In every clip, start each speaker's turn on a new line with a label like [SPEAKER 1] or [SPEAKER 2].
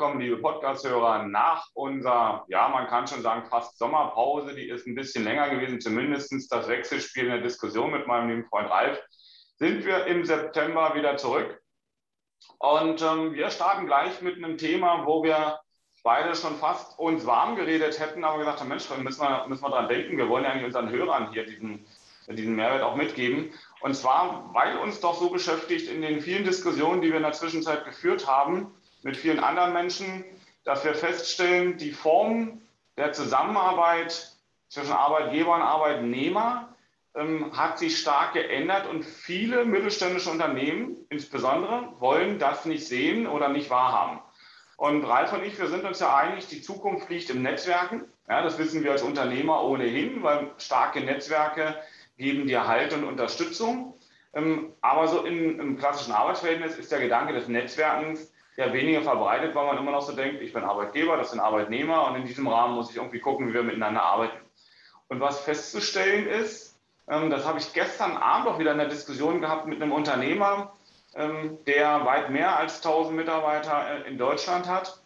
[SPEAKER 1] willkommen, liebe Podcast-Hörer, nach unserer, ja, man kann schon sagen, fast Sommerpause. Die ist ein bisschen länger gewesen, zumindest das Wechselspiel in der Diskussion mit meinem lieben Freund Ralf. Sind wir im September wieder zurück. Und ähm, wir starten gleich mit einem Thema, wo wir beide schon fast uns warm geredet hätten, aber gesagt haben, Mensch, müssen wir, müssen wir dran denken. Wir wollen ja eigentlich unseren Hörern hier diesen, diesen Mehrwert auch mitgeben. Und zwar, weil uns doch so beschäftigt in den vielen Diskussionen, die wir in der Zwischenzeit geführt haben, mit vielen anderen Menschen, dass wir feststellen, die Form der Zusammenarbeit zwischen Arbeitgeber und Arbeitnehmer ähm, hat sich stark geändert und viele mittelständische Unternehmen insbesondere wollen das nicht sehen oder nicht wahrhaben. Und Ralf und ich, wir sind uns ja einig, die Zukunft liegt im Netzwerken. Ja, das wissen wir als Unternehmer ohnehin, weil starke Netzwerke geben dir Halt und Unterstützung. Ähm, aber so in, im klassischen Arbeitsverhältnis ist der Gedanke des Netzwerkens ja weniger verbreitet, weil man immer noch so denkt, ich bin Arbeitgeber, das sind Arbeitnehmer und in diesem Rahmen muss ich irgendwie gucken, wie wir miteinander arbeiten. Und was festzustellen ist, ähm, das habe ich gestern Abend auch wieder in der Diskussion gehabt mit einem Unternehmer, ähm, der weit mehr als 1000 Mitarbeiter äh, in Deutschland hat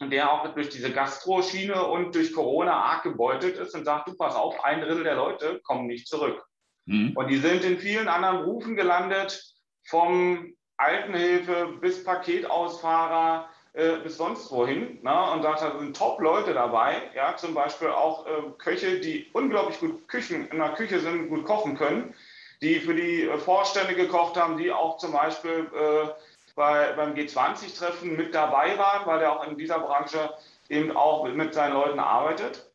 [SPEAKER 1] und der auch durch diese Gastroschiene und durch Corona arg gebeutelt ist und sagt, du pass auf, ein Drittel der Leute kommen nicht zurück. Mhm. Und die sind in vielen anderen Berufen gelandet, vom Altenhilfe bis Paketausfahrer äh, bis sonst wohin. Ne? Und da sind Top-Leute dabei, ja, zum Beispiel auch äh, Köche, die unglaublich gut Küchen in der Küche sind, gut kochen können, die für die äh, Vorstände gekocht haben, die auch zum Beispiel äh, bei, beim G20-Treffen mit dabei waren, weil er auch in dieser Branche eben auch mit seinen Leuten arbeitet.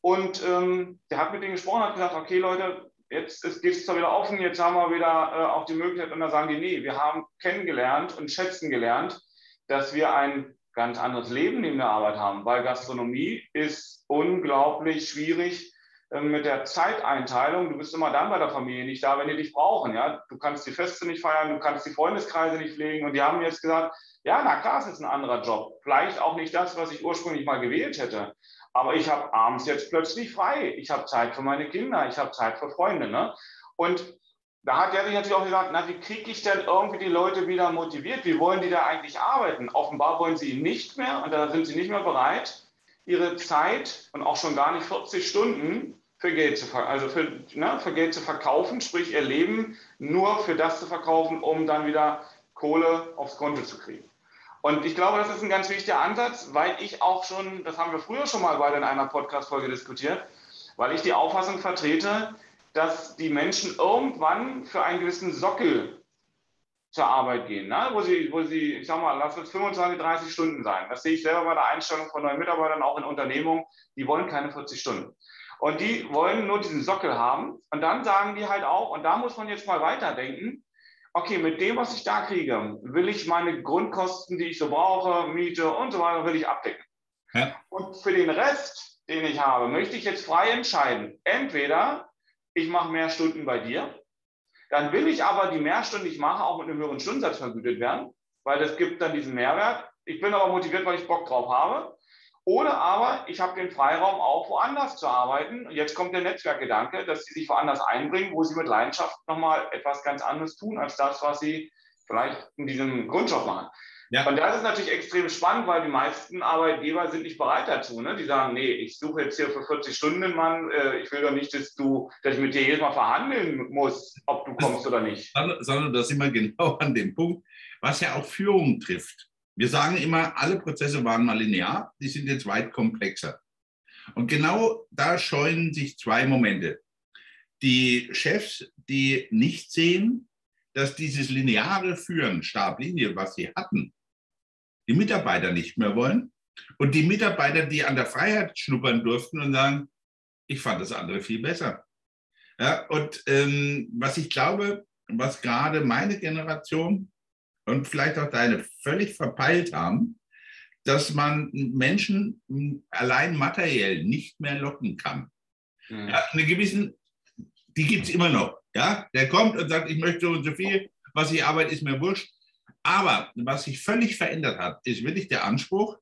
[SPEAKER 1] Und ähm, der hat mit denen gesprochen, hat gesagt, okay Leute, jetzt geht es zwar wieder offen, jetzt haben wir wieder äh, auch die Möglichkeit, und dann sagen die, nee, wir haben kennengelernt und schätzen gelernt, dass wir ein ganz anderes Leben neben der Arbeit haben, weil Gastronomie ist unglaublich schwierig mit der Zeiteinteilung. Du bist immer dann bei der Familie nicht da, wenn die dich brauchen. Ja? Du kannst die Feste nicht feiern, du kannst die Freundeskreise nicht pflegen. Und die haben jetzt gesagt, ja, na klar, es ist ein anderer Job. Vielleicht auch nicht das, was ich ursprünglich mal gewählt hätte. Aber ich habe abends jetzt plötzlich frei. Ich habe Zeit für meine Kinder, ich habe Zeit für Freunde. Ne? Und da hat er sich natürlich auch gesagt, na, wie kriege ich denn irgendwie die Leute wieder motiviert? Wie wollen die da eigentlich arbeiten? Offenbar wollen sie nicht mehr und da sind sie nicht mehr bereit, ihre Zeit und auch schon gar nicht 40 Stunden für Geld zu, also für, ne, für Geld zu verkaufen, sprich ihr Leben nur für das zu verkaufen, um dann wieder Kohle aufs Konto zu kriegen. Und ich glaube, das ist ein ganz wichtiger Ansatz, weil ich auch schon, das haben wir früher schon mal beide in einer Podcast-Folge diskutiert, weil ich die Auffassung vertrete, dass die Menschen irgendwann für einen gewissen Sockel zur Arbeit gehen, ne? wo, sie, wo sie, ich sag mal, lass es 25, 30 Stunden sein. Das sehe ich selber bei der Einstellung von neuen Mitarbeitern, auch in Unternehmungen, die wollen keine 40 Stunden. Und die wollen nur diesen Sockel haben. Und dann sagen die halt auch, und da muss man jetzt mal weiterdenken, okay, mit dem, was ich da kriege, will ich meine Grundkosten, die ich so brauche, Miete und so weiter, will ich abdecken. Ja. Und für den Rest, den ich habe, möchte ich jetzt frei entscheiden. Entweder ich mache mehr Stunden bei dir, dann will ich aber die Mehrstunden, die ich mache, auch mit einem höheren Stundensatz vergütet werden, weil das gibt dann diesen Mehrwert. Ich bin aber motiviert, weil ich Bock drauf habe. Oder aber ich habe den Freiraum auch woanders zu arbeiten. Und jetzt kommt der Netzwerkgedanke, dass sie sich woanders einbringen, wo sie mit Leidenschaft nochmal etwas ganz anderes tun, als das, was sie vielleicht in diesem Grundjob machen. Ja. Und das ist natürlich extrem spannend, weil die meisten Arbeitgeber sind nicht bereit dazu. Ne? Die sagen, nee, ich suche jetzt hier für 40 Stunden einen Mann, äh, ich will doch nicht, dass du, dass ich mit dir jedes Mal verhandeln muss, ob du kommst oder nicht.
[SPEAKER 2] Sondern das sind wir genau an dem Punkt, was ja auch Führung trifft. Wir sagen immer, alle Prozesse waren mal linear, die sind jetzt weit komplexer. Und genau da scheuen sich zwei Momente. Die Chefs, die nicht sehen, dass dieses lineare Führen, Stablinie, was sie hatten, die Mitarbeiter nicht mehr wollen. Und die Mitarbeiter, die an der Freiheit schnuppern durften und sagen, ich fand das andere viel besser. Ja, und ähm, was ich glaube, was gerade meine Generation und vielleicht auch deine völlig verpeilt haben, dass man Menschen allein materiell nicht mehr locken kann. Mhm. Ja, eine gewissen, die gibt es immer noch. Ja, der kommt und sagt, ich möchte so und so viel, was ich arbeite, ist mir wurscht. Aber was sich völlig verändert hat, ist wirklich der Anspruch,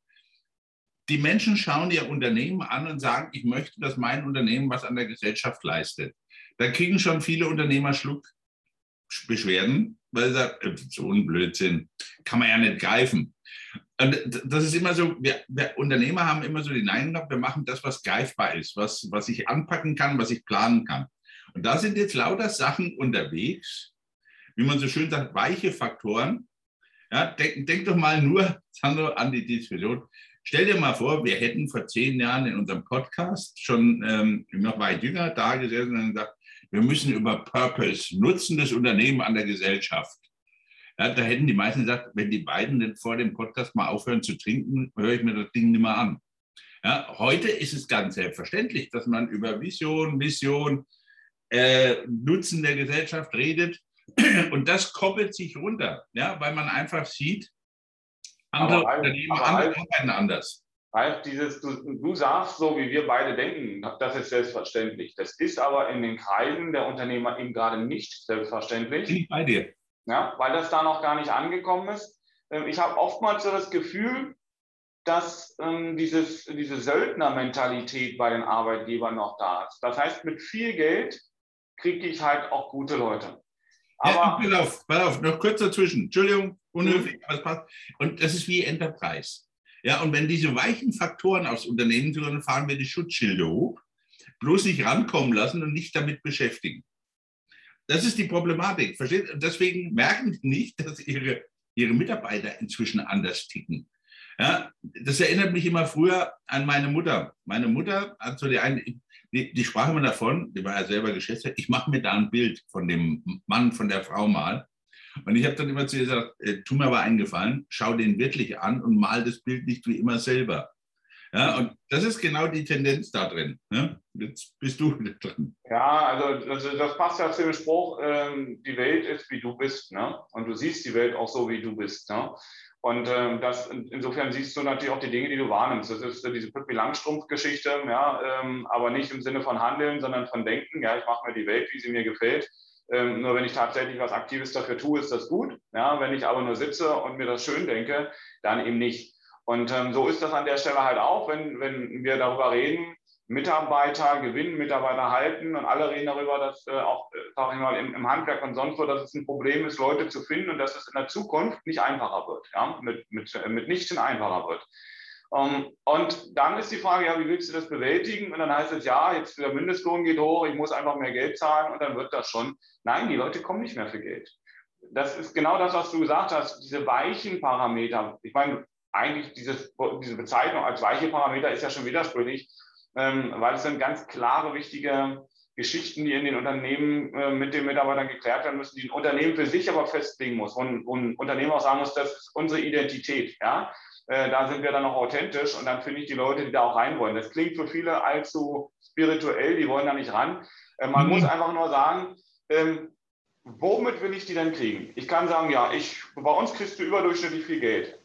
[SPEAKER 2] die Menschen schauen ihr Unternehmen an und sagen, ich möchte, dass mein Unternehmen was an der Gesellschaft leistet. Da kriegen schon viele Unternehmer Schluckbeschwerden, weil sie sagen, so ein Blödsinn, kann man ja nicht greifen. Und das ist immer so, wir, wir, Unternehmer haben immer so den Eindruck, wir machen das, was greifbar ist, was, was ich anpacken kann, was ich planen kann. Und da sind jetzt lauter Sachen unterwegs, wie man so schön sagt, weiche Faktoren. Ja, denk, denk doch mal nur, Sandro, an die Diskussion. Stell dir mal vor, wir hätten vor zehn Jahren in unserem Podcast schon ähm, noch weit jünger da gesessen und gesagt, wir müssen über Purpose, Nutzen des Unternehmens an der Gesellschaft. Ja, da hätten die meisten gesagt, wenn die beiden nicht vor dem Podcast mal aufhören zu trinken, höre ich mir das Ding nicht mehr an. Ja, heute ist es ganz selbstverständlich, dass man über Vision, Mission, äh, Nutzen der Gesellschaft redet. Und das koppelt sich runter, ja, weil man einfach sieht, andere
[SPEAKER 1] aber
[SPEAKER 2] Unternehmen
[SPEAKER 1] aber
[SPEAKER 2] arbeiten anders.
[SPEAKER 1] Halt dieses, du, du sagst so, wie wir beide denken, das ist selbstverständlich. Das ist aber in den Kreisen der Unternehmer eben gerade nicht selbstverständlich.
[SPEAKER 2] Bin ich bei dir.
[SPEAKER 1] Ja, weil das da noch gar nicht angekommen ist. Ähm, ich habe oftmals so das Gefühl, dass ähm, dieses, diese Söldnermentalität bei den Arbeitgebern noch da ist. Das heißt, mit viel Geld kriege ich halt auch gute Leute.
[SPEAKER 2] Aber ja, pass auf, pass auf, noch kurz dazwischen. Entschuldigung, unhöflich, mhm. aber es passt. Und das ist wie Enterprise. Ja, und wenn diese weichen Faktoren aufs Unternehmen dann fahren wir die Schutzschilde hoch, bloß nicht rankommen lassen und nicht damit beschäftigen. Das ist die Problematik. Versteht? Deswegen merken die nicht, dass ihre, ihre Mitarbeiter inzwischen anders ticken. Ja, das erinnert mich immer früher an meine Mutter. Meine Mutter hat so die eine, die, die sprach immer davon, die war ja selber Geschäftsführer, ich mache mir da ein Bild von dem Mann, von der Frau mal. Und ich habe dann immer zu ihr gesagt, äh, tu mir aber einen Gefallen, schau den wirklich an und mal das Bild nicht wie immer selber. Ja, und das ist genau die Tendenz da drin. Ne? Jetzt bist du drin.
[SPEAKER 1] Ja, also das, das passt ja zu dem Spruch, ähm, die Welt ist, wie du bist. Ne? Und du siehst die Welt auch so, wie du bist. Ne? Und ähm, das, insofern siehst du natürlich auch die Dinge, die du wahrnimmst. Das ist diese Pippi Langstrumpf-Geschichte, ja, ähm, aber nicht im Sinne von Handeln, sondern von Denken. Ja, ich mache mir die Welt, wie sie mir gefällt. Ähm, nur wenn ich tatsächlich was Aktives dafür tue, ist das gut. Ja, wenn ich aber nur sitze und mir das schön denke, dann eben nicht. Und ähm, so ist das an der Stelle halt auch, wenn, wenn wir darüber reden, Mitarbeiter gewinnen, Mitarbeiter halten und alle reden darüber, dass äh, auch, äh, sag ich mal, im, im, Handwerk und sonst wo, dass es ein Problem ist, Leute zu finden und dass es in der Zukunft nicht einfacher wird, ja, mit, mit, äh, mitnichten einfacher wird. Ähm, und dann ist die Frage, ja, wie willst du das bewältigen? Und dann heißt es, ja, jetzt der Mindestlohn geht hoch, ich muss einfach mehr Geld zahlen und dann wird das schon. Nein, die Leute kommen nicht mehr für Geld. Das ist genau das, was du gesagt hast, diese weichen Parameter. Ich meine, eigentlich dieses, diese Bezeichnung als weiche Parameter ist ja schon widersprüchlich, ähm, weil es sind ganz klare, wichtige Geschichten, die in den Unternehmen äh, mit den Mitarbeitern geklärt werden müssen, die ein Unternehmen für sich aber festlegen muss und, und ein Unternehmen auch sagen muss, das ist unsere Identität. Ja? Äh, da sind wir dann auch authentisch und dann finde ich die Leute, die da auch rein wollen. Das klingt für viele allzu spirituell, die wollen da nicht ran. Äh, man mhm. muss einfach nur sagen, ähm, womit will ich die denn kriegen? Ich kann sagen, ja, ich, bei uns kriegst du überdurchschnittlich viel Geld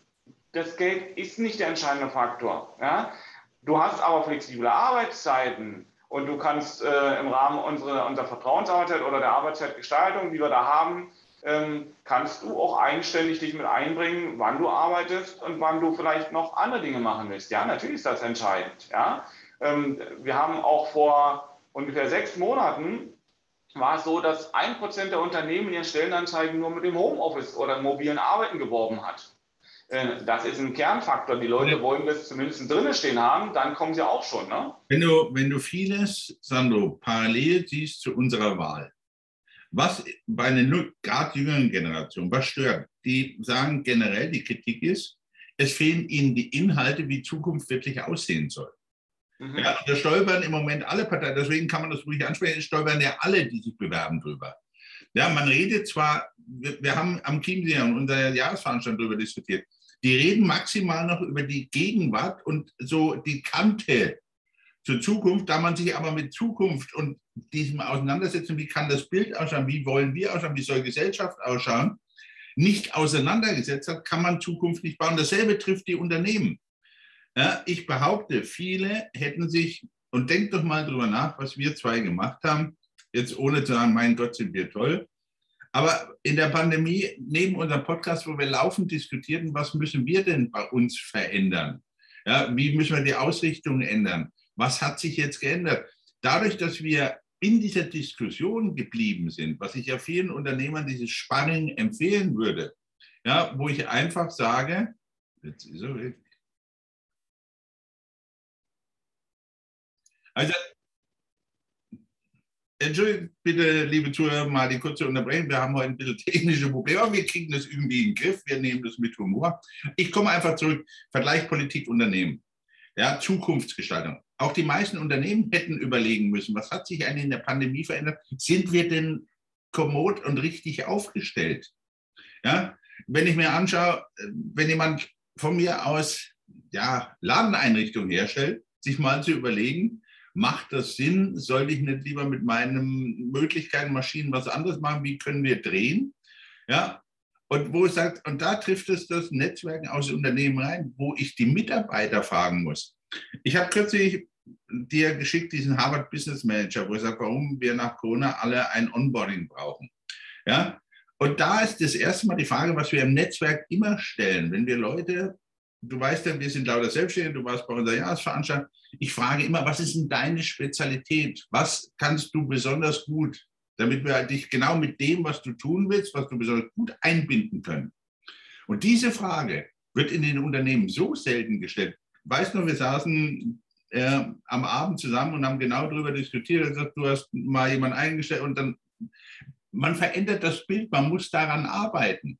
[SPEAKER 1] das Geld ist nicht der entscheidende Faktor. Ja? Du hast aber flexible Arbeitszeiten und du kannst äh, im Rahmen unserer, unserer Vertrauensarbeitszeit oder der Arbeitszeitgestaltung, die wir da haben, ähm, kannst du auch eigenständig dich mit einbringen, wann du arbeitest und wann du vielleicht noch andere Dinge machen willst. Ja, natürlich ist das entscheidend. Ja? Ähm, wir haben auch vor ungefähr sechs Monaten war es so, dass ein Prozent der Unternehmen ihren Stellenanzeigen nur mit dem Homeoffice oder mobilen Arbeiten geworben hat. Äh, das ist ein Kernfaktor. Die Leute wollen das zumindest drinnen stehen haben, dann kommen sie auch schon. Ne?
[SPEAKER 2] Wenn, du, wenn du vieles, Sandro, parallel siehst zu unserer Wahl, was bei einer gerade jüngeren Generation, was stört? Die sagen generell, die Kritik ist, es fehlen ihnen die Inhalte, wie Zukunft wirklich aussehen soll. Mhm. Ja, da stolpern im Moment alle Parteien, deswegen kann man das ruhig ansprechen, stolpern ja alle, die sich bewerben drüber. Ja, man redet zwar, wir, wir haben am Chiemsee und unserer Jahresveranstaltung darüber diskutiert, die reden maximal noch über die Gegenwart und so die Kante zur Zukunft, da man sich aber mit Zukunft und diesem auseinandersetzen, wie kann das Bild ausschauen, wie wollen wir ausschauen, wie soll Gesellschaft ausschauen, nicht auseinandergesetzt hat, kann man Zukunft nicht bauen. Dasselbe trifft die Unternehmen. Ja, ich behaupte, viele hätten sich, und denkt doch mal drüber nach, was wir zwei gemacht haben, jetzt ohne zu sagen, mein Gott, sind wir toll, aber in der Pandemie, neben unserem Podcast, wo wir laufend diskutierten, was müssen wir denn bei uns verändern? Ja, wie müssen wir die Ausrichtung ändern? Was hat sich jetzt geändert? Dadurch, dass wir in dieser Diskussion geblieben sind, was ich ja vielen Unternehmern dieses Spanning empfehlen würde, ja, wo ich einfach sage, Jetzt ist er weg. Also, Entschuldigt bitte, liebe Zuhörer, mal die kurze Unterbrechung. Wir haben heute ein bisschen technische Probleme, aber wir kriegen das irgendwie in den Griff. Wir nehmen das mit Humor. Ich komme einfach zurück. Vergleich Politik, Unternehmen. Ja, Zukunftsgestaltung. Auch die meisten Unternehmen hätten überlegen müssen, was hat sich eigentlich in der Pandemie verändert? Sind wir denn kommod und richtig aufgestellt? Ja, wenn ich mir anschaue, wenn jemand von mir aus ja, Ladeneinrichtungen herstellt, sich mal zu überlegen, macht das Sinn? Sollte ich nicht lieber mit meinen Möglichkeiten, Maschinen was anderes machen? Wie können wir drehen? Ja, und wo es sagt, und da trifft es das Netzwerken aus Unternehmen rein, wo ich die Mitarbeiter fragen muss. Ich habe kürzlich dir geschickt diesen Harvard Business Manager, wo ich sage, warum wir nach Corona alle ein Onboarding brauchen. Ja, und da ist das erste Mal die Frage, was wir im Netzwerk immer stellen, wenn wir Leute du weißt ja, wir sind lauter Selbstständige, du warst bei unserer Jahresveranstaltung. Ich frage immer, was ist denn deine Spezialität? Was kannst du besonders gut, damit wir dich genau mit dem, was du tun willst, was du besonders gut einbinden können? Und diese Frage wird in den Unternehmen so selten gestellt. Weißt du, wir saßen äh, am Abend zusammen und haben genau darüber diskutiert. Gesagt, du hast mal jemanden eingestellt und dann, man verändert das Bild, man muss daran arbeiten.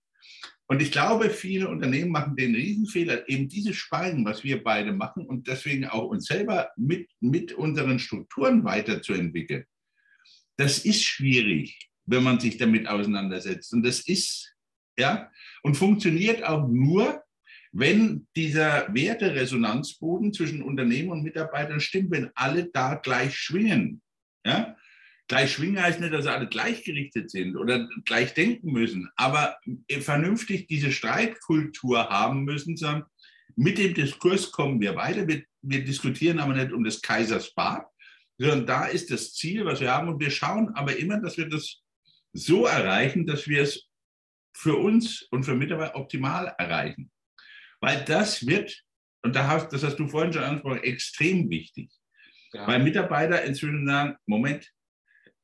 [SPEAKER 2] Und ich glaube, viele Unternehmen machen den Riesenfehler, eben dieses Spalten, was wir beide machen und deswegen auch uns selber mit, mit unseren Strukturen weiterzuentwickeln. Das ist schwierig, wenn man sich damit auseinandersetzt. Und das ist, ja, und funktioniert auch nur, wenn dieser Werteresonanzboden zwischen Unternehmen und Mitarbeitern stimmt, wenn alle da gleich schwingen. Ja? Gleich schwingen heißt nicht, dass alle gleichgerichtet sind oder gleich denken müssen, aber vernünftig diese Streitkultur haben müssen, sagen, mit dem Diskurs kommen wir weiter. Wir, wir diskutieren aber nicht um des Kaisers Bart, sondern da ist das Ziel, was wir haben. Und wir schauen aber immer, dass wir das so erreichen, dass wir es für uns und für Mitarbeiter optimal erreichen. Weil das wird, und da hast, das hast du vorhin schon angesprochen, extrem wichtig. Ja. Weil Mitarbeiter inzwischen sagen, Moment,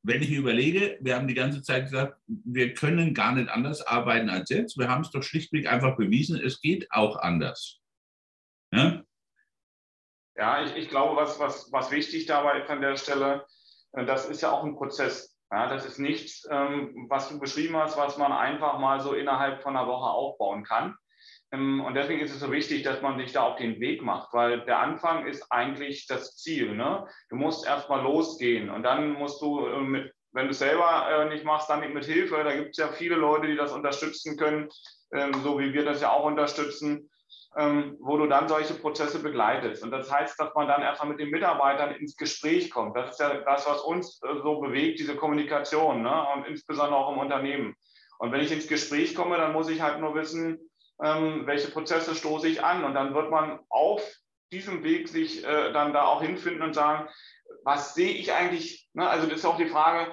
[SPEAKER 2] wenn ich überlege, wir haben die ganze Zeit gesagt, wir können gar nicht anders arbeiten als jetzt. Wir haben es doch schlichtweg einfach bewiesen, es geht auch anders.
[SPEAKER 1] Ja, ja ich, ich glaube, was, was, was wichtig dabei ist an der Stelle, äh, das ist ja auch ein Prozess. Ja, das ist nichts, ähm, was du beschrieben hast, was man einfach mal so innerhalb von einer Woche aufbauen kann. Ähm, und deswegen ist es so wichtig, dass man sich da auf den Weg macht, weil der Anfang ist eigentlich das Ziel. Ne? Du musst erst mal losgehen und dann musst du, äh, mit, wenn du es selber äh, nicht machst, dann mit Hilfe. Da gibt es ja viele Leute, die das unterstützen können, ähm, so wie wir das ja auch unterstützen, ähm, wo du dann solche Prozesse begleitest. Und das heißt, dass man dann erstmal mit den Mitarbeitern ins Gespräch kommt. Das ist ja das, was uns äh, so bewegt, diese Kommunikation ne? und insbesondere auch im Unternehmen. Und wenn ich ins Gespräch komme, dann muss ich halt nur wissen, ähm, welche Prozesse stoße ich an. Und dann wird man auf diesem Weg sich äh, dann da auch hinfinden und sagen, was sehe ich eigentlich? Ne? Also das ist auch die Frage,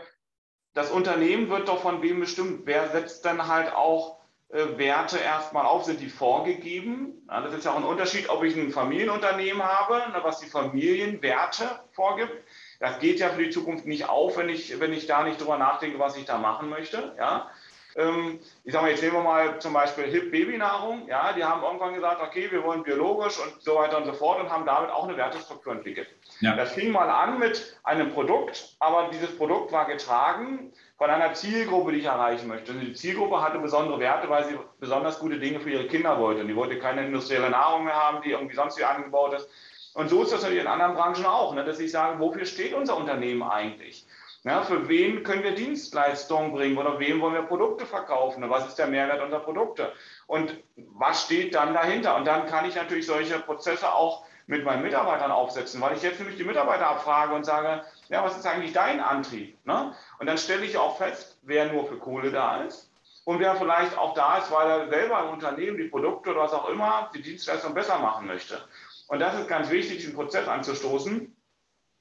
[SPEAKER 1] das Unternehmen wird doch von wem bestimmt. Wer setzt dann halt auch äh, Werte erstmal auf? Sind die vorgegeben? Ja, das ist ja auch ein Unterschied, ob ich ein Familienunternehmen habe, ne, was die Familienwerte vorgibt. Das geht ja für die Zukunft nicht auf, wenn ich, wenn ich da nicht drüber nachdenke, was ich da machen möchte. Ja? Ähm, ich sage mal, jetzt nehmen wir mal zum Beispiel HIP Babynahrung. Ja, die haben irgendwann gesagt, okay, wir wollen biologisch und so weiter und so fort und haben damit auch eine Wertestruktur entwickelt. Ja. Das fing mal an mit einem Produkt, aber dieses Produkt war getragen von einer Zielgruppe, die ich erreichen möchte. Und die Zielgruppe hatte besondere Werte, weil sie besonders gute Dinge für ihre Kinder wollte. Und die wollte keine industrielle Nahrung mehr haben, die irgendwie sonst wie angebaut ist. Und so ist das natürlich in anderen Branchen auch, ne, dass ich sage, wofür steht unser Unternehmen eigentlich? Ja, für wen können wir Dienstleistungen bringen oder wem wollen wir Produkte verkaufen? Was ist der Mehrwert unserer Produkte? Und was steht dann dahinter? Und dann kann ich natürlich solche Prozesse auch mit meinen Mitarbeitern aufsetzen, weil ich jetzt nämlich die Mitarbeiter abfrage und sage, ja, was ist eigentlich dein Antrieb? Ne? Und dann stelle ich auch fest, wer nur für Kohle da ist und wer vielleicht auch da ist, weil er selber im Unternehmen die Produkte oder was auch immer, die Dienstleistung besser machen möchte. Und das ist ganz wichtig, diesen Prozess anzustoßen.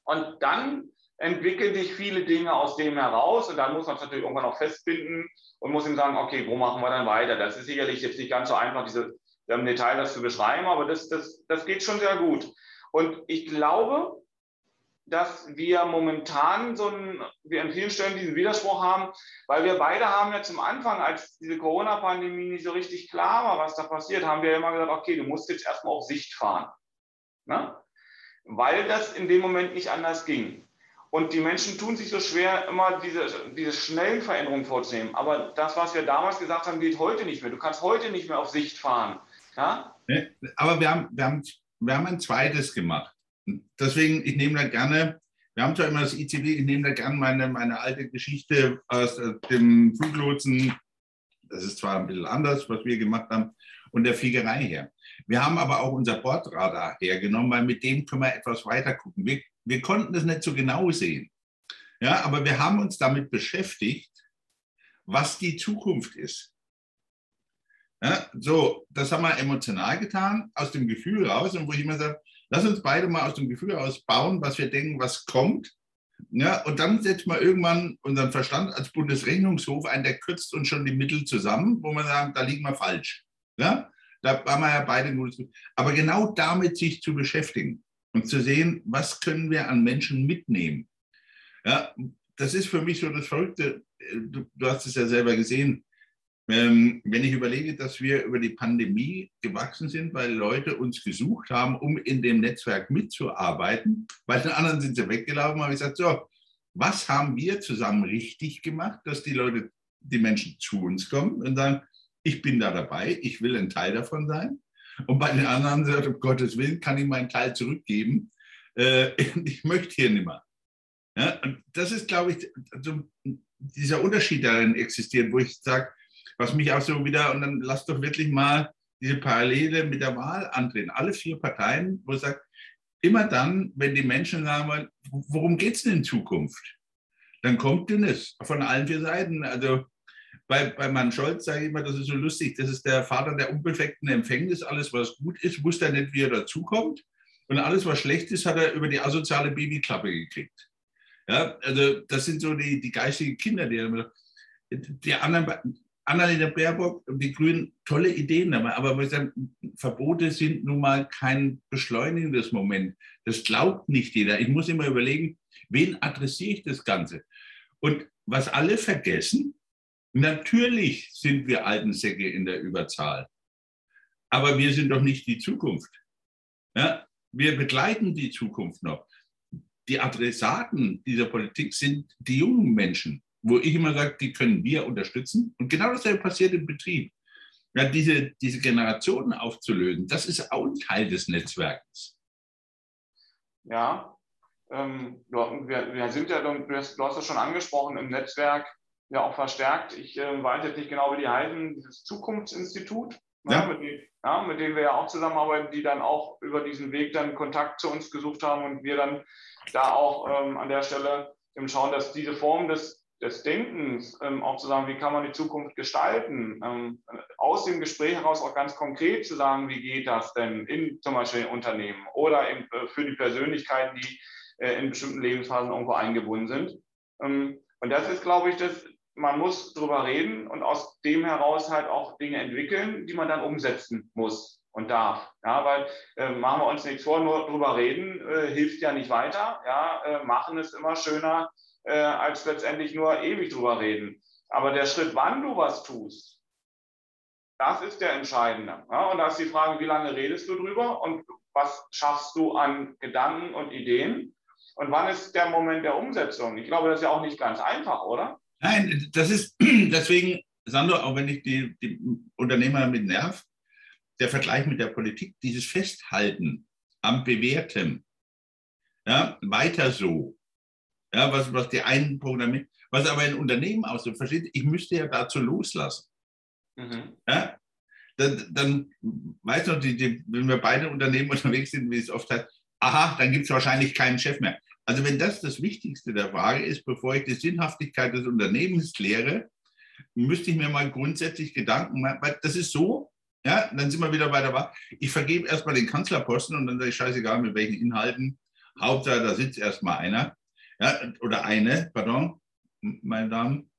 [SPEAKER 1] Und dann entwickeln sich viele Dinge aus dem heraus und dann muss man es natürlich irgendwann auch festbinden und muss ihm sagen, okay, wo machen wir dann weiter? Das ist sicherlich jetzt nicht ganz so einfach, diese im Detail das zu beschreiben, aber das, das, das geht schon sehr gut. Und ich glaube, dass wir momentan so einen, wir an vielen Stellen diesen Widerspruch haben, weil wir beide haben ja zum Anfang, als diese Corona-Pandemie nicht so richtig klar war, was da passiert, haben wir immer gesagt, okay, du musst jetzt erstmal auf Sicht fahren. Ne? Weil das in dem Moment nicht anders ging. Und die Menschen tun sich so schwer, immer diese, diese schnellen Veränderungen vorzunehmen. Aber das, was wir damals gesagt haben, geht heute nicht mehr. Du kannst heute nicht mehr auf Sicht fahren. Ja?
[SPEAKER 2] Aber wir haben, wir, haben, wir haben ein zweites gemacht. Deswegen, ich nehme da gerne, wir haben zwar immer das ICW, ich nehme da gerne meine, meine alte Geschichte aus äh, dem Fluglotsen, das ist zwar ein bisschen anders, was wir gemacht haben, und der Fliegerei her. Wir haben aber auch unser Bordradar hergenommen, weil mit dem können wir etwas weiter gucken. Wir, wir konnten das nicht so genau sehen. Ja, aber wir haben uns damit beschäftigt, was die Zukunft ist. Ja, so, das haben wir emotional getan, aus dem Gefühl raus, und wo ich immer sage, lass uns beide mal aus dem Gefühl raus bauen, was wir denken, was kommt. Ja, und dann setzt man irgendwann unseren Verstand als Bundesrechnungshof ein, der kürzt uns schon die Mittel zusammen, wo man sagt, da liegen wir falsch. Ja, da waren wir ja beide gutes. Aber genau damit sich zu beschäftigen und zu sehen, was können wir an Menschen mitnehmen. Ja, das ist für mich so das Verrückte. Du, du hast es ja selber gesehen. Ähm, wenn ich überlege, dass wir über die Pandemie gewachsen sind, weil Leute uns gesucht haben, um in dem Netzwerk mitzuarbeiten, bei den anderen sind sie weggelaufen, habe ich gesagt, so, was haben wir zusammen richtig gemacht, dass die Leute, die Menschen zu uns kommen und sagen, ich bin da dabei, ich will ein Teil davon sein. Und bei den anderen gesagt, um Gottes Willen kann ich meinen Teil zurückgeben. Äh, ich möchte hier nicht mehr. Ja, und das ist, glaube ich, also dieser Unterschied darin existiert, wo ich sage, was mich auch so wieder, und dann lass doch wirklich mal diese Parallele mit der Wahl andrehen. Alle vier Parteien, wo es sagt, immer dann, wenn die Menschen sagen, worum geht es denn in Zukunft? Dann kommt es von allen vier Seiten. Also bei, bei Mann Scholz sage ich immer, das ist so lustig, das ist der Vater der unbefleckten Empfängnis. Alles, was gut ist, wusste er nicht, wie er dazukommt. Und alles, was schlecht ist, hat er über die asoziale Babyklappe gekriegt. Ja, also das sind so die, die geistigen Kinder, die, die anderen, Annalena Baerbock und die Grünen tolle Ideen aber wir sagen, Verbote sind nun mal kein beschleunigendes Moment. Das glaubt nicht jeder. Ich muss immer überlegen, wen adressiere ich das Ganze? Und was alle vergessen, natürlich sind wir alten Säcke in der Überzahl, aber wir sind doch nicht die Zukunft. Ja? Wir begleiten die Zukunft noch. Die Adressaten dieser Politik sind die jungen Menschen wo ich immer sage, die können wir unterstützen. Und genau dasselbe passiert im Betrieb. Ja, diese, diese Generationen aufzulösen, das ist auch ein Teil des Netzwerkes.
[SPEAKER 1] Ja, ähm, wir, wir, sind ja, du hast, du hast das schon angesprochen, im Netzwerk ja auch verstärkt. Ich äh, weiß jetzt nicht genau, wie die heißen, dieses Zukunftsinstitut, ne, ja. mit, dem, ja, mit dem wir ja auch zusammenarbeiten, die dann auch über diesen Weg dann Kontakt zu uns gesucht haben und wir dann da auch ähm, an der Stelle schauen, dass diese Form des des Denkens, ähm, auch zu sagen, wie kann man die Zukunft gestalten, ähm, aus dem Gespräch heraus auch ganz konkret zu sagen, wie geht das denn in zum Beispiel in Unternehmen oder in, äh, für die Persönlichkeiten, die äh, in bestimmten Lebensphasen irgendwo eingebunden sind. Ähm, und das ist, glaube ich, das, man muss drüber reden und aus dem heraus halt auch Dinge entwickeln, die man dann umsetzen muss und darf. Ja, weil äh, machen wir uns nichts vor, nur drüber reden äh, hilft ja nicht weiter. Ja, äh, machen ist immer schöner, äh, als letztendlich nur ewig drüber reden. Aber der Schritt, wann du was tust, das ist der entscheidende. Ja? Und da ist die Frage, wie lange redest du drüber und was schaffst du an Gedanken und Ideen? Und wann ist der Moment der Umsetzung? Ich glaube, das ist ja auch nicht ganz einfach, oder?
[SPEAKER 2] Nein, das ist deswegen, Sandro, auch wenn ich die, die Unternehmer damit nerv, der Vergleich mit der Politik, dieses Festhalten am Bewährten, ja, weiter so, ja, was, was die einen programmieren, was aber ein Unternehmen auch so versteht, ich müsste ja dazu loslassen. Mhm. Ja? Dann, dann weißt du, die, die, wenn wir beide Unternehmen unterwegs sind, wie es oft heißt, aha, dann gibt es wahrscheinlich keinen Chef mehr. Also wenn das das Wichtigste der Frage ist, bevor ich die Sinnhaftigkeit des Unternehmens kläre, müsste ich mir mal grundsätzlich Gedanken machen, weil das ist so, ja, dann sind wir wieder bei der Wahl. Ich vergebe erstmal den Kanzlerposten und dann sage ich, scheißegal, mit welchen Inhalten. Hauptsache, da sitzt erstmal einer ja, oder eine, pardon, meine Damen,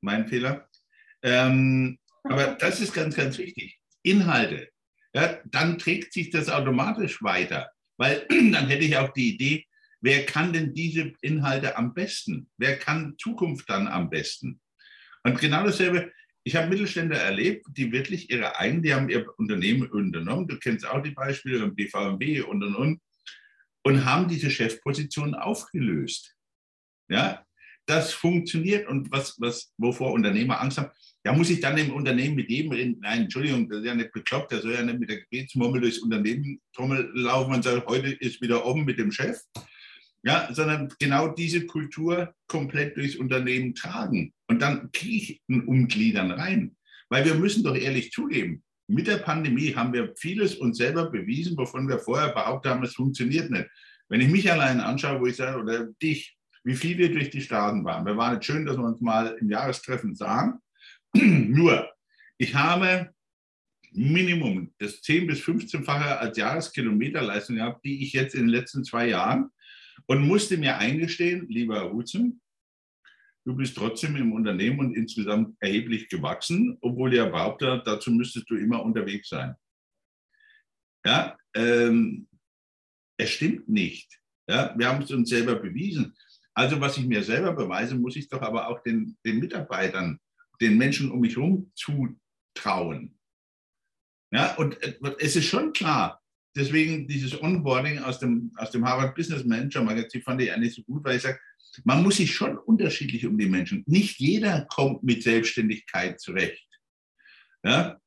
[SPEAKER 2] mein Fehler. Ähm, aber das ist ganz, ganz wichtig. Inhalte. Ja, dann trägt sich das automatisch weiter, weil dann hätte ich auch die Idee, wer kann denn diese Inhalte am besten? Wer kann Zukunft dann am besten? Und genau dasselbe, ich habe Mittelständler erlebt, die wirklich ihre eigenen, die haben ihr Unternehmen unternommen, du kennst auch die Beispiele, die VMB und und und, und haben diese Chefposition aufgelöst. Ja, das funktioniert und was, was, wovor Unternehmer Angst haben, ja, muss ich dann im Unternehmen mit jedem reden? Nein, Entschuldigung, das ist ja nicht bekloppt, der soll ja nicht mit der Gebetsmurmel durchs Unternehmen laufen und sagen, heute ist wieder oben mit dem Chef. Ja, sondern genau diese Kultur komplett durchs Unternehmen tragen. Und dann kriege ich ein Umgliedern rein. Weil wir müssen doch ehrlich zugeben, mit der Pandemie haben wir vieles uns selber bewiesen, wovon wir vorher behauptet haben, es funktioniert nicht. Wenn ich mich allein anschaue, wo ich sage, oder dich, wie viel wir durch die Staaten waren. Wir waren jetzt schön, dass wir uns mal im Jahrestreffen sahen. Nur, ich habe Minimum das 10- bis 15-fache als Jahreskilometerleistung gehabt, die ich jetzt in den letzten zwei Jahren und musste mir eingestehen, lieber Hutzen, du bist trotzdem im Unternehmen und insgesamt erheblich gewachsen, obwohl ihr behauptet, dazu müsstest du immer unterwegs sein. Ja, ähm, es stimmt nicht. Ja, wir haben es uns selber bewiesen. Also was ich mir selber beweise, muss ich doch aber auch den, den Mitarbeitern, den Menschen um mich herum zutrauen. Ja, und äh, es ist schon klar, deswegen dieses Onboarding aus dem, aus dem Harvard Business Manager Magazin fand ich eigentlich so gut, weil ich sage, man muss sich schon unterschiedlich um die Menschen. Nicht jeder kommt mit Selbstständigkeit zurecht. Ja?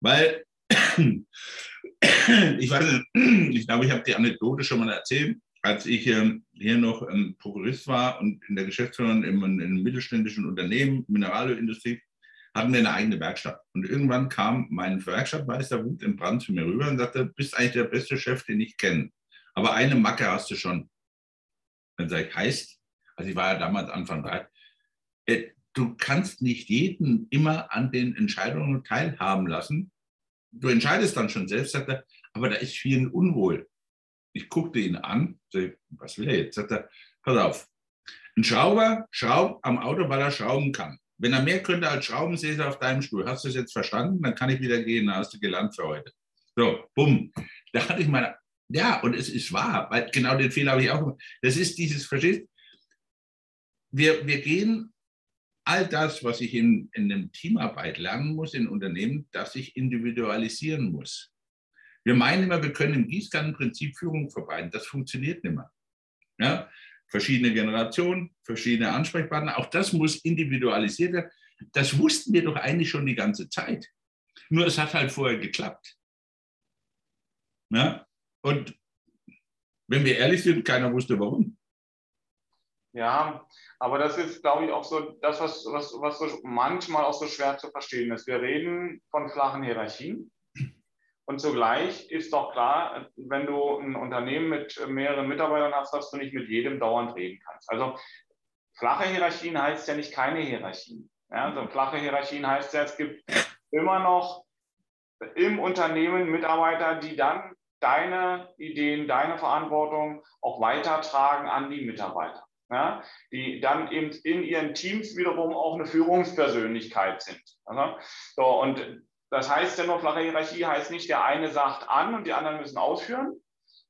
[SPEAKER 2] Weil, ich weiß ich glaube, ich habe die Anekdote schon mal erzählt, als ich ähm, hier noch Prokurist war und in der Geschäftsführung in einem mittelständischen Unternehmen, Mineralölindustrie, hatten wir eine eigene Werkstatt. Und irgendwann kam mein Werkstattmeister Wut im Brand zu mir rüber und sagte, bist eigentlich der beste Chef, den ich kenne. Aber eine Macke hast du schon. Dann sage ich, heißt, also ich war ja damals Anfang 3, äh, du kannst nicht jeden immer an den Entscheidungen teilhaben lassen. Du entscheidest dann schon selbst, sagt er, aber da ist vielen unwohl. Ich guckte ihn an, sage, was will er jetzt? Sagt er, pass auf, ein Schrauber schraubt am Auto, weil er schrauben kann. Wenn er mehr könnte als Schrauben, sehe ich auf deinem Stuhl. Hast du es jetzt verstanden? Dann kann ich wieder gehen. Dann hast du gelernt für heute. So, bumm. Da hatte ich meine, ja, und es ist wahr, weil genau den Fehler habe ich auch gemacht. Das ist dieses, verstehst wir, wir gehen all das, was ich in, in einem Teamarbeit lernen muss, in Unternehmen, das ich individualisieren muss. Wir meinen immer, wir können im Gießkannenprinzip Führung verbreiten. Das funktioniert nicht mehr. Ja? Verschiedene Generationen, verschiedene Ansprechpartner. Auch das muss individualisiert werden. Das wussten wir doch eigentlich schon die ganze Zeit. Nur es hat halt vorher geklappt. Ja? Und wenn wir ehrlich sind, keiner wusste warum.
[SPEAKER 1] Ja, aber das ist, glaube ich, auch so das, was, was, was so manchmal auch so schwer zu verstehen ist. Wir reden von flachen Hierarchien. Und zugleich ist doch klar, wenn du ein Unternehmen mit mehreren Mitarbeitern hast, dass du nicht mit jedem dauernd reden kannst. Also flache Hierarchien heißt ja nicht keine Hierarchien. Ja, also flache Hierarchien heißt ja, es gibt immer noch im Unternehmen Mitarbeiter, die dann deine Ideen, deine Verantwortung auch weitertragen an die Mitarbeiter. Ja, die dann eben in ihren Teams wiederum auch eine Führungspersönlichkeit sind. Also, so, und das heißt, dennoch, flache Hierarchie heißt nicht, der eine sagt an und die anderen müssen ausführen,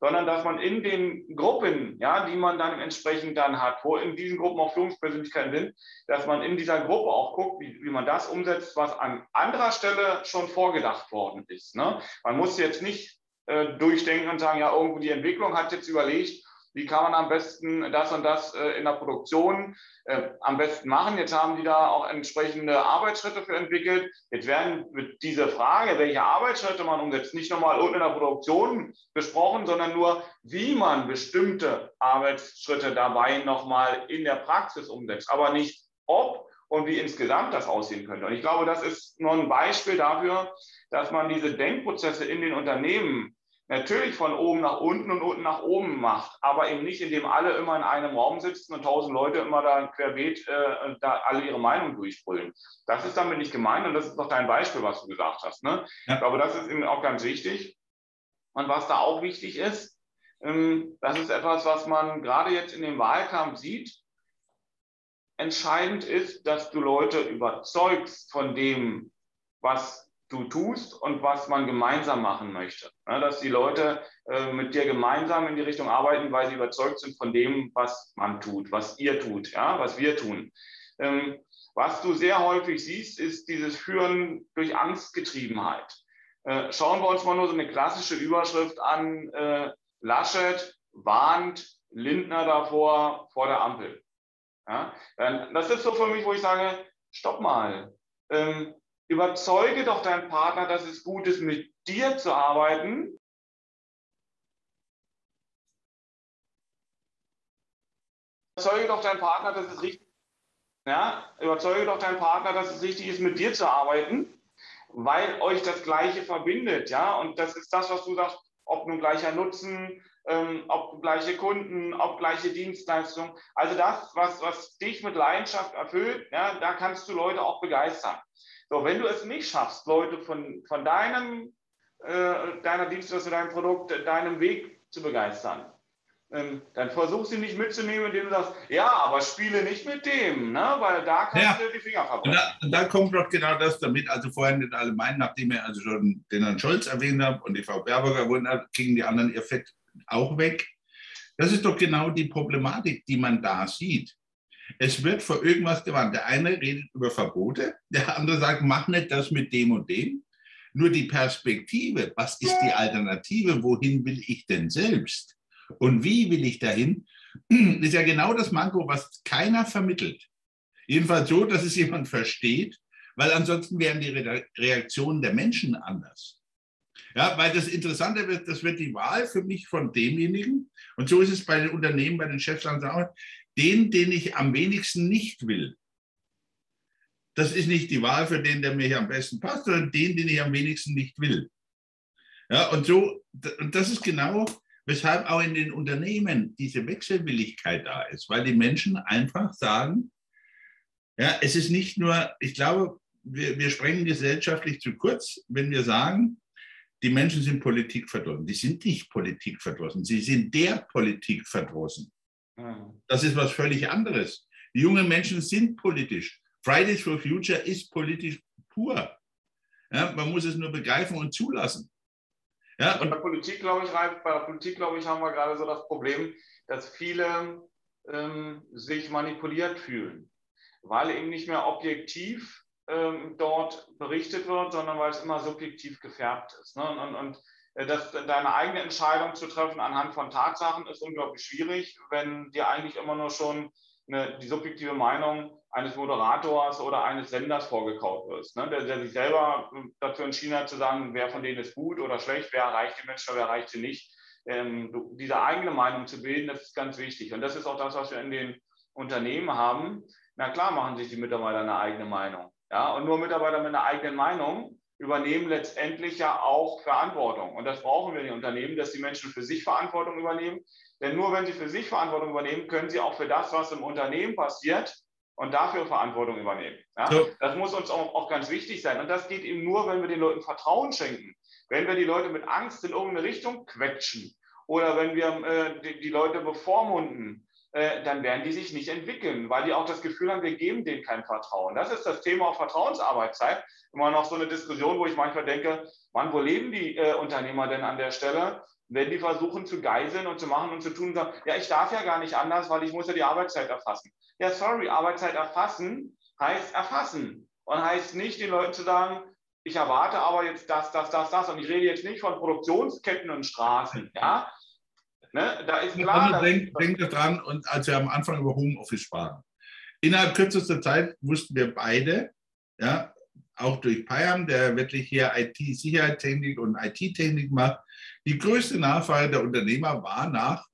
[SPEAKER 1] sondern dass man in den Gruppen, ja, die man dann entsprechend dann hat, wo in diesen Gruppen auch Führungspersönlichkeiten sind, dass man in dieser Gruppe auch guckt, wie, wie man das umsetzt, was an anderer Stelle schon vorgedacht worden ist. Ne? Man muss jetzt nicht äh, durchdenken und sagen, ja, irgendwo die Entwicklung hat jetzt überlegt, wie kann man am besten das und das äh, in der Produktion äh, am besten machen. Jetzt haben die da auch entsprechende Arbeitsschritte für entwickelt. Jetzt werden diese Frage, welche Arbeitsschritte man umsetzt, nicht nochmal unten in der Produktion besprochen, sondern nur, wie man bestimmte Arbeitsschritte dabei nochmal in der Praxis umsetzt, aber nicht ob und wie insgesamt das aussehen könnte. Und ich glaube, das ist nur ein Beispiel dafür, dass man diese Denkprozesse in den Unternehmen natürlich von oben nach unten und unten nach oben macht, aber eben nicht, indem alle immer in einem Raum sitzen und tausend Leute immer da querbeet äh, da alle ihre Meinung durchbrüllen. Das ist damit nicht gemeint und das ist doch dein Beispiel, was du gesagt hast. Ne? Ja. Ich glaube, das ist eben auch ganz wichtig. Und was da auch wichtig ist, ähm, das ist etwas, was man gerade jetzt in dem Wahlkampf sieht. Entscheidend ist, dass du Leute überzeugst von dem, was du tust und was man gemeinsam machen möchte. Ja, dass die Leute äh, mit dir gemeinsam in die Richtung arbeiten, weil sie überzeugt sind von dem, was man tut, was ihr tut, ja, was wir tun. Ähm, was du sehr häufig siehst, ist dieses Führen durch Angstgetriebenheit. Äh, schauen wir uns mal nur so eine klassische Überschrift an. Äh, Laschet warnt Lindner davor vor der Ampel. Ja? Das ist so für mich, wo ich sage, stopp mal. Ähm, überzeuge doch deinen Partner, dass es gut ist, mit dir zu arbeiten. Überzeuge doch deinen Partner, dass es richtig ja, überzeuge doch deinen Partner, dass es richtig ist, mit dir zu arbeiten, weil euch das Gleiche verbindet. Ja, und das ist das, was du sagst, ob nun gleicher Nutzen, ähm, ob gleiche Kunden, ob gleiche Dienstleistungen. Also das, was, was dich mit Leidenschaft erfüllt, ja, da kannst du Leute auch begeistern. So, wenn du es nicht schaffst, Leute von, von deinem, äh, deiner Dienstleistung, deinem Produkt, deinem Weg zu begeistern, ähm, dann versuch sie nicht mitzunehmen, indem du sagst, ja, aber spiele nicht mit dem, ne? weil da kannst ja. du die Finger verbrennen.
[SPEAKER 2] Und da, da, kommt doch genau das damit, also vorhin nicht alle meinen, nachdem ihr also schon den Herrn Scholz erwähnt habt und die Frau Baerbock erwähnt habt, kriegen die anderen ihr Fett auch weg. Das ist doch genau die Problematik, die man da sieht. Es wird vor irgendwas gewarnt. Der eine redet über Verbote, der andere sagt, mach nicht das mit dem und dem. Nur die Perspektive, was ist die Alternative, wohin will ich denn selbst und wie will ich dahin, ist ja genau das Manko, was keiner vermittelt. Jedenfalls so, dass es jemand versteht, weil ansonsten wären die Reaktionen der Menschen anders. Ja, weil das Interessante wird, das wird die Wahl für mich von demjenigen, und so ist es bei den Unternehmen, bei den Chefs den, den ich am wenigsten nicht will. Das ist nicht die Wahl für den, der mir am besten passt, sondern den, den ich am wenigsten nicht will. Ja, und so, und das ist genau, weshalb auch in den Unternehmen diese Wechselwilligkeit da ist, weil die Menschen einfach sagen, ja, es ist nicht nur, ich glaube, wir, wir sprengen gesellschaftlich zu kurz, wenn wir sagen, die Menschen sind Politik verdrossen. Die sind nicht Politik verdrossen, sie sind der Politik verdrossen. Das ist was völlig anderes. Die jungen Menschen sind politisch. Fridays for Future ist politisch pur. Ja, man muss es nur begreifen und zulassen.
[SPEAKER 1] Ja, und bei Politik, glaube ich, bei der Politik, glaube ich, haben wir gerade so das Problem, dass viele ähm, sich manipuliert fühlen, weil eben nicht mehr objektiv ähm, dort berichtet wird, sondern weil es immer subjektiv gefärbt ist. Ne? Und, und, und das, deine eigene Entscheidung zu treffen anhand von Tatsachen ist unglaublich schwierig, wenn dir eigentlich immer nur schon eine, die subjektive Meinung eines Moderators oder eines Senders vorgekaut wird, ne? der, der, sich selber äh, dazu entschieden hat zu sagen, wer von denen ist gut oder schlecht, wer erreicht die Menschen, wer erreicht sie nicht. Ähm, diese eigene Meinung zu bilden, das ist ganz wichtig. Und das ist auch das, was wir in den Unternehmen haben. Na klar machen sich die Mitarbeiter eine eigene Meinung. Ja, und nur Mitarbeiter mit einer eigenen Meinung übernehmen letztendlich ja auch Verantwortung. Und das brauchen wir in den Unternehmen, dass die Menschen für sich Verantwortung übernehmen. Denn nur wenn sie für sich Verantwortung übernehmen, können sie auch für das, was im Unternehmen passiert, und dafür Verantwortung übernehmen. Ja? So. Das muss uns auch, auch, ganz wichtig sein. Und das geht eben nur, wenn wir den Leuten Vertrauen schenken. Wenn wir die Leute mit Angst in irgendeine Richtung quetschen oder wenn wir äh, die, die, Leute bevormunden, äh, dann werden die sich nicht entwickeln, weil die auch das Gefühl haben, wir geben denen kein Vertrauen. Das ist das Thema auf Vertrauensarbeitszeit. Immer noch so eine Diskussion, wo ich manchmal denke, wann, wo leben die äh, Unternehmer denn an der Stelle? Wenn die versuchen zu geiseln und zu machen und zu tun, sagen, ja, ich darf ja gar nicht anders, weil ich muss ja die Arbeitszeit erfassen. Ja, sorry, Arbeitszeit erfassen heißt erfassen und heißt nicht den Leuten zu sagen, ich erwarte aber jetzt das, das, das, das. Und ich rede jetzt nicht von Produktionsketten und Straßen, ja,
[SPEAKER 2] Ne? Da ist klar. Denkt, denkt dran, und als wir am Anfang über Homeoffice sprachen. Innerhalb kürzester Zeit wussten wir beide, ja, auch durch Payam, der wirklich hier IT-Sicherheitstechnik und IT-Technik macht, die größte Nachfrage der Unternehmer war nach,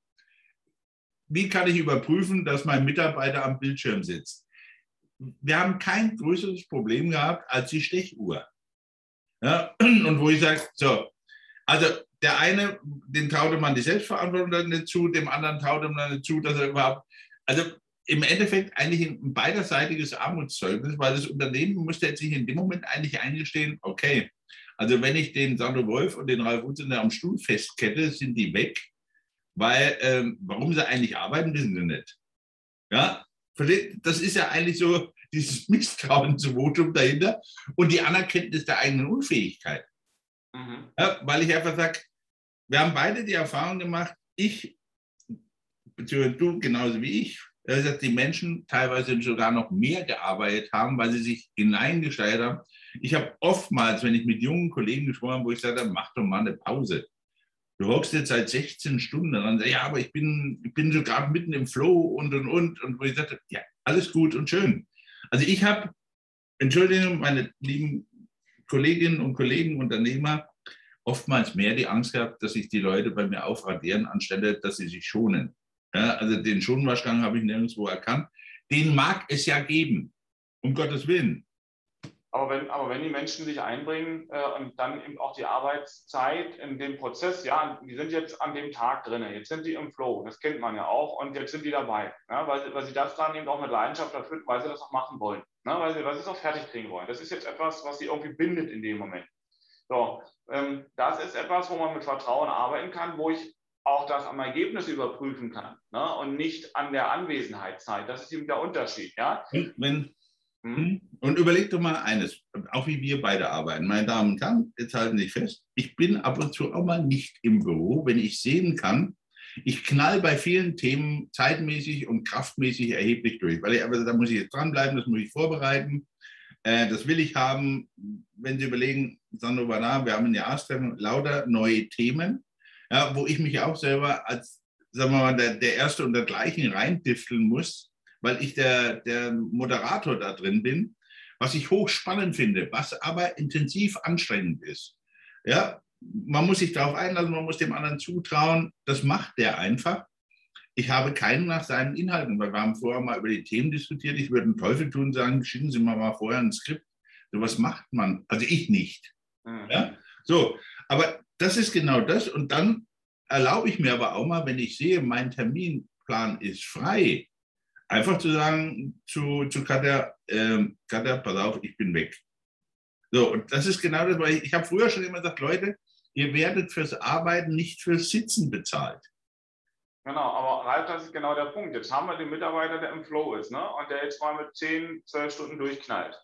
[SPEAKER 2] wie kann ich überprüfen, dass mein Mitarbeiter am Bildschirm sitzt? Wir haben kein größeres Problem gehabt als die Stechuhr. Ja, und wo ich sage, so, also der eine, den traute man die Selbstverantwortung dann nicht zu, dem anderen traute man nicht zu, dass er überhaupt, also im Endeffekt eigentlich ein beiderseitiges Armutszeugnis, weil das Unternehmen musste jetzt sich in dem Moment eigentlich eingestehen, okay, also wenn ich den Sandro Wolf und den Ralf Unzender am Stuhl festkette, sind die weg, weil ähm, warum sie eigentlich arbeiten, wissen sie nicht. Ja, das ist ja eigentlich so, dieses Misstrauensvotum dahinter und die Anerkenntnis der eigenen Unfähigkeit. Mhm. Ja, weil ich einfach sage, wir haben beide die Erfahrung gemacht, ich, beziehungsweise du genauso wie ich, dass die Menschen teilweise sogar noch mehr gearbeitet haben, weil sie sich hineingesteigert haben. Ich habe oftmals, wenn ich mit jungen Kollegen gesprochen habe, wo ich sage, mach doch mal eine Pause. Du hockst jetzt seit 16 Stunden dran, ja, aber ich bin, ich bin so gerade mitten im Flow und und und. Und wo ich sagte, ja, alles gut und schön. Also ich habe, Entschuldigung, meine lieben Kolleginnen und Kollegen, Unternehmer, oftmals mehr die Angst gehabt, dass sich die Leute bei mir aufradieren, anstelle, dass sie sich schonen. Ja, also den Schonwaschgang habe ich nirgendwo erkannt. Den mag es ja geben, um Gottes Willen.
[SPEAKER 1] Aber wenn, aber wenn die Menschen sich einbringen äh, und dann eben auch die Arbeitszeit in dem Prozess, ja, die sind jetzt an dem Tag drin, jetzt sind die im Flow, das kennt man ja auch, und jetzt sind die dabei, ja, weil, sie, weil sie das dann eben auch mit Leidenschaft erfüllen, weil sie das auch machen wollen, ne, weil, sie, weil sie es auch fertig kriegen wollen. Das ist jetzt etwas, was sie irgendwie bindet in dem Moment. So, ähm, das ist etwas, wo man mit Vertrauen arbeiten kann, wo ich auch das am Ergebnis überprüfen kann ne? und nicht an der Anwesenheitszeit. Das ist eben der Unterschied. Ja?
[SPEAKER 2] Wenn, hm? hm? Und überleg doch mal eines, auch wie wir beide arbeiten. Meine Damen und Herren, jetzt halten Sie fest, ich bin ab und zu auch mal nicht im Büro, wenn ich sehen kann, ich knall bei vielen Themen zeitmäßig und kraftmäßig erheblich durch, weil ich, aber da muss ich jetzt dranbleiben, das muss ich vorbereiten. Äh, das will ich haben, wenn Sie überlegen, Sandro Bana, wir haben ein Jahrestreffen, lauter neue Themen, ja, wo ich mich auch selber als, sagen wir mal, der, der Erste und dergleichen reindifteln muss, weil ich der, der Moderator da drin bin, was ich hochspannend finde, was aber intensiv anstrengend ist. Ja, man muss sich darauf einlassen, man muss dem anderen zutrauen, das macht der einfach. Ich habe keinen nach seinen Inhalten, weil wir haben vorher mal über die Themen diskutiert. Ich würde einen Teufel tun, sagen, schicken Sie mir mal vorher ein Skript. So was macht man. Also ich nicht. Mhm. Ja? So, aber das ist genau das. Und dann erlaube ich mir aber auch mal, wenn ich sehe, mein Terminplan ist frei, einfach zu sagen zu, zu Katja, äh, Katja, pass auf, ich bin weg. So, und das ist genau das, weil ich, ich habe früher schon immer gesagt, Leute, ihr werdet fürs Arbeiten, nicht fürs Sitzen bezahlt.
[SPEAKER 1] Genau, aber Ralf, das ist genau der Punkt. Jetzt haben wir den Mitarbeiter, der im Flow ist ne? und der jetzt mal mit 10, 12 Stunden durchknallt.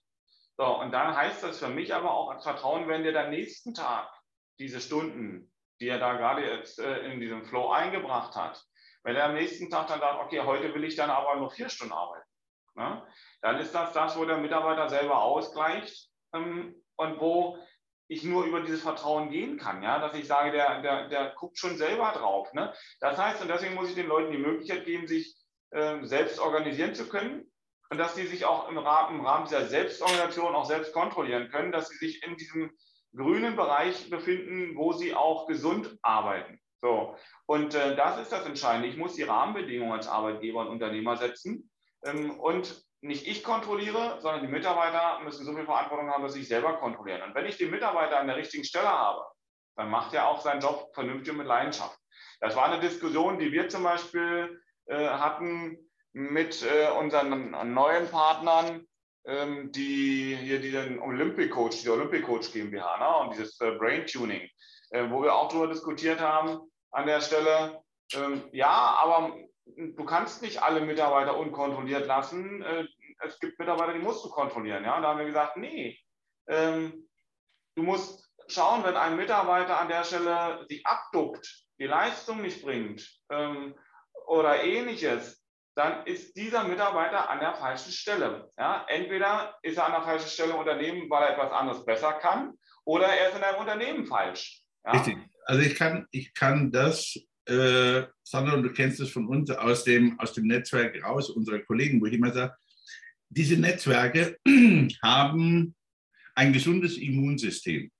[SPEAKER 1] So, und dann heißt das für mich aber auch als Vertrauen, wenn der dann nächsten Tag diese Stunden, die er da gerade jetzt äh, in diesem Flow eingebracht hat, wenn er am nächsten Tag dann sagt, okay, heute will ich dann aber nur vier Stunden arbeiten, ne? dann ist das das, wo der Mitarbeiter selber ausgleicht ähm, und wo ich nur über dieses Vertrauen gehen kann, ja, dass ich sage, der, der, der guckt schon selber drauf. Ne? Das heißt, und deswegen muss ich den Leuten die Möglichkeit geben, sich äh, selbst organisieren zu können und dass sie sich auch im Rahmen, im Rahmen dieser Selbstorganisation auch selbst kontrollieren können, dass sie sich in diesem grünen Bereich befinden, wo sie auch gesund arbeiten. So. Und äh, das ist das Entscheidende. Ich muss die Rahmenbedingungen als Arbeitgeber und Unternehmer setzen. Ähm, und nicht ich kontrolliere, sondern die Mitarbeiter müssen so viel Verantwortung haben, dass sie sich selber kontrollieren. Und wenn ich den Mitarbeiter an der richtigen Stelle habe, dann macht er auch seinen Job vernünftig und mit Leidenschaft. Das war eine Diskussion, die wir zum Beispiel äh, hatten mit äh, unseren neuen Partnern, ähm, die hier diesen Olympic Coach, die Olympic Coach GmbH ne, und dieses äh, Brain Tuning, äh, wo wir auch darüber diskutiert haben an der Stelle. Ähm, ja, aber du kannst nicht alle Mitarbeiter unkontrolliert lassen. Äh, es gibt Mitarbeiter, die musst du kontrollieren. Ja? Und da haben wir gesagt, nee, ähm, du musst schauen, wenn ein Mitarbeiter an der Stelle sich abduckt, die Leistung nicht bringt ähm, oder ähnliches, dann ist dieser Mitarbeiter an der falschen Stelle. Ja? Entweder ist er an der falschen Stelle im Unternehmen, weil er etwas anderes besser kann, oder er ist in einem Unternehmen falsch.
[SPEAKER 2] Ja? Richtig. Also ich kann, ich kann das äh, sondern du kennst es von uns aus dem, aus dem Netzwerk raus, unsere Kollegen, wo ich immer sage, diese Netzwerke haben ein gesundes Immunsystem.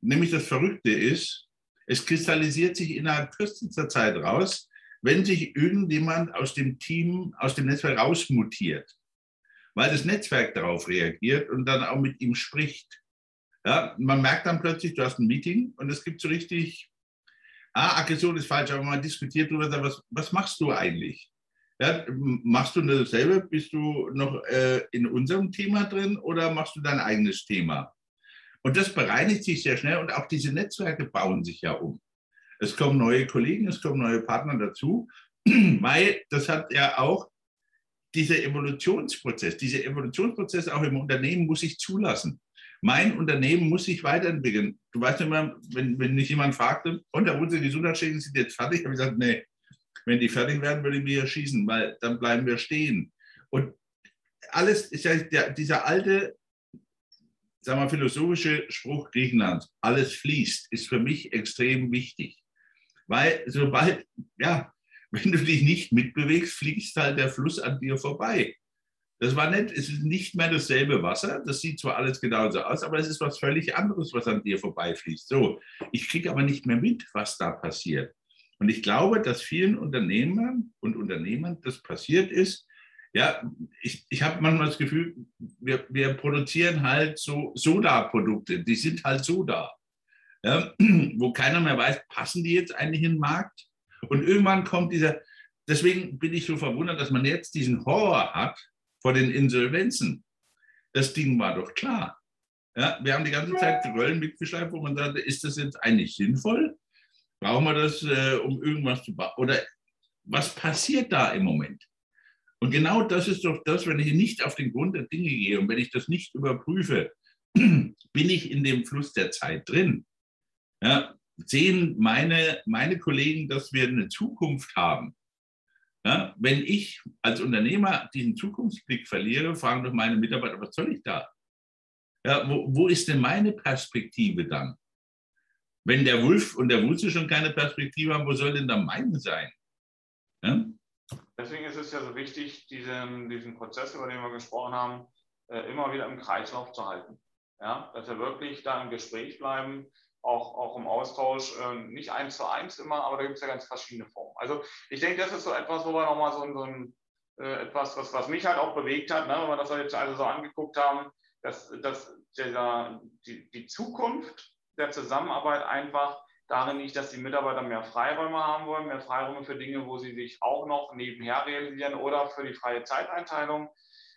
[SPEAKER 2] Nämlich das Verrückte ist, es kristallisiert sich innerhalb kürzester Zeit raus, wenn sich irgendjemand aus dem Team, aus dem Netzwerk rausmutiert, weil das Netzwerk darauf reagiert und dann auch mit ihm spricht. Ja, man merkt dann plötzlich, du hast ein Meeting und es gibt so richtig ah, Aggression ist falsch, aber man diskutiert darüber, was, was machst du eigentlich? Ja, machst du dasselbe? Bist du noch äh, in unserem Thema drin oder machst du dein eigenes Thema? Und das bereinigt sich sehr schnell und auch diese Netzwerke bauen sich ja um. Es kommen neue Kollegen, es kommen neue Partner dazu, weil das hat ja auch dieser Evolutionsprozess, dieser Evolutionsprozess auch im Unternehmen muss ich zulassen. Mein Unternehmen muss sich weiterentwickeln. Du weißt immer, wenn, wenn mich jemand fragte, und da unsere Gesundheitsschäden sind jetzt fertig, habe ich gesagt, nee, wenn die fertig werden, würde ich mir schießen, weil dann bleiben wir stehen. Und alles ist ja der, dieser alte, sagen wir, philosophische Spruch Griechenlands, alles fließt, ist für mich extrem wichtig. Weil sobald, ja, wenn du dich nicht mitbewegst, fließt halt der Fluss an dir vorbei. Das war nett, es ist nicht mehr dasselbe Wasser, das sieht zwar alles genauso aus, aber es ist was völlig anderes, was an dir vorbeifließt. So, ich kriege aber nicht mehr mit, was da passiert. Und ich glaube, dass vielen Unternehmern und Unternehmern das passiert ist. Ja, ich, ich habe manchmal das Gefühl, wir, wir produzieren halt so Soda-Produkte, die sind halt Soda. Ja, wo keiner mehr weiß, passen die jetzt eigentlich in den Markt? Und irgendwann kommt dieser, deswegen bin ich so verwundert, dass man jetzt diesen Horror hat vor den Insolvenzen. Das Ding war doch klar. Ja, wir haben die ganze Zeit Röllen mitgeschleift, wo man sagte, ist das jetzt eigentlich sinnvoll? Brauchen wir das, äh, um irgendwas zu bauen? Oder was passiert da im Moment? Und genau das ist doch das, wenn ich nicht auf den Grund der Dinge gehe und wenn ich das nicht überprüfe, bin ich in dem Fluss der Zeit drin. Ja, sehen meine, meine Kollegen, dass wir eine Zukunft haben. Ja, wenn ich als Unternehmer diesen Zukunftsblick verliere, fragen doch meine Mitarbeiter, was soll ich da? Ja, wo, wo ist denn meine Perspektive dann? Wenn der Wolf und der Wulze schon keine Perspektive haben, wo soll denn dann meine sein?
[SPEAKER 1] Ja? Deswegen ist es ja so wichtig, diesen, diesen Prozess, über den wir gesprochen haben, äh, immer wieder im Kreislauf zu halten. Ja? Dass wir wirklich da im Gespräch bleiben, auch, auch im Austausch, äh, nicht eins zu eins immer, aber da gibt es ja ganz verschiedene Formen. Also ich denke, das ist so etwas, wo wir nochmal so, so ein, äh, etwas, was, was mich halt auch bewegt hat, ne, wenn wir das jetzt alle so angeguckt haben, dass, dass dieser, die, die Zukunft der Zusammenarbeit einfach darin liegt, dass die Mitarbeiter mehr Freiräume haben wollen, mehr Freiräume für Dinge, wo sie sich auch noch nebenher realisieren oder für die freie Zeiteinteilung.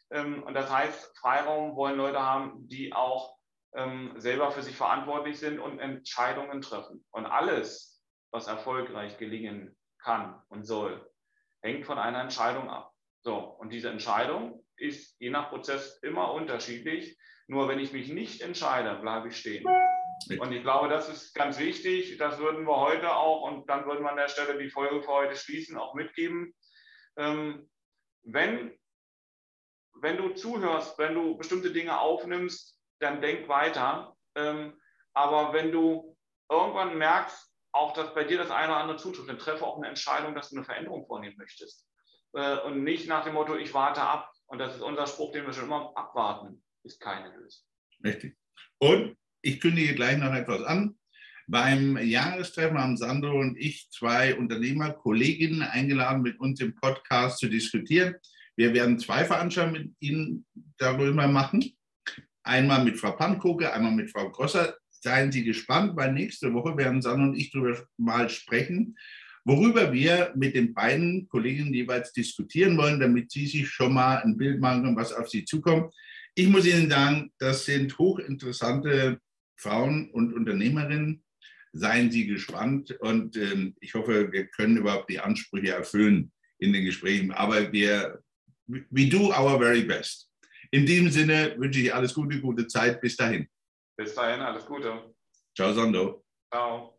[SPEAKER 1] Ähm, und das heißt, Freiraum wollen Leute haben, die auch ähm, selber für sich verantwortlich sind und Entscheidungen treffen. Und alles, was erfolgreich gelingen kann und soll, hängt von einer Entscheidung ab. So, und diese Entscheidung ist je nach Prozess immer unterschiedlich. Nur wenn ich mich nicht entscheide, bleibe ich stehen. Und ich glaube, das ist ganz wichtig. Das würden wir heute auch, und dann würden wir an der Stelle die Folge für heute schließen, auch mitgeben. Ähm, wenn, wenn du zuhörst, wenn du bestimmte Dinge aufnimmst, dann denk weiter. Ähm, aber wenn du irgendwann merkst, auch dass bei dir das eine oder andere zutrifft, dann treffe auch eine Entscheidung, dass du eine Veränderung vornehmen möchtest. Äh, und nicht nach dem Motto, ich warte ab. Und das ist unser Spruch, den wir schon immer abwarten, ist keine Lösung.
[SPEAKER 2] Richtig. Und ich kündige gleich noch etwas an. Beim Jahrestreffen haben Sandro und ich zwei Unternehmer, Kolleginnen eingeladen, mit uns im Podcast zu diskutieren. Wir werden zwei Veranstaltungen mit Ihnen darüber machen. Einmal mit Frau Pankoke, einmal mit Frau Grosser. Seien Sie gespannt, weil nächste Woche werden Sanne und ich darüber mal sprechen, worüber wir mit den beiden Kollegen jeweils diskutieren wollen, damit Sie sich schon mal ein Bild machen können, was auf Sie zukommt. Ich muss Ihnen sagen, das sind hochinteressante Frauen und Unternehmerinnen. Seien Sie gespannt und äh, ich hoffe, wir können überhaupt die Ansprüche erfüllen in den Gesprächen. Aber wir, we do our very best. In diesem Sinne wünsche ich alles Gute, gute Zeit. Bis dahin.
[SPEAKER 1] Bis dahin, alles Gute.
[SPEAKER 2] Ciao, Sando.
[SPEAKER 1] Ciao.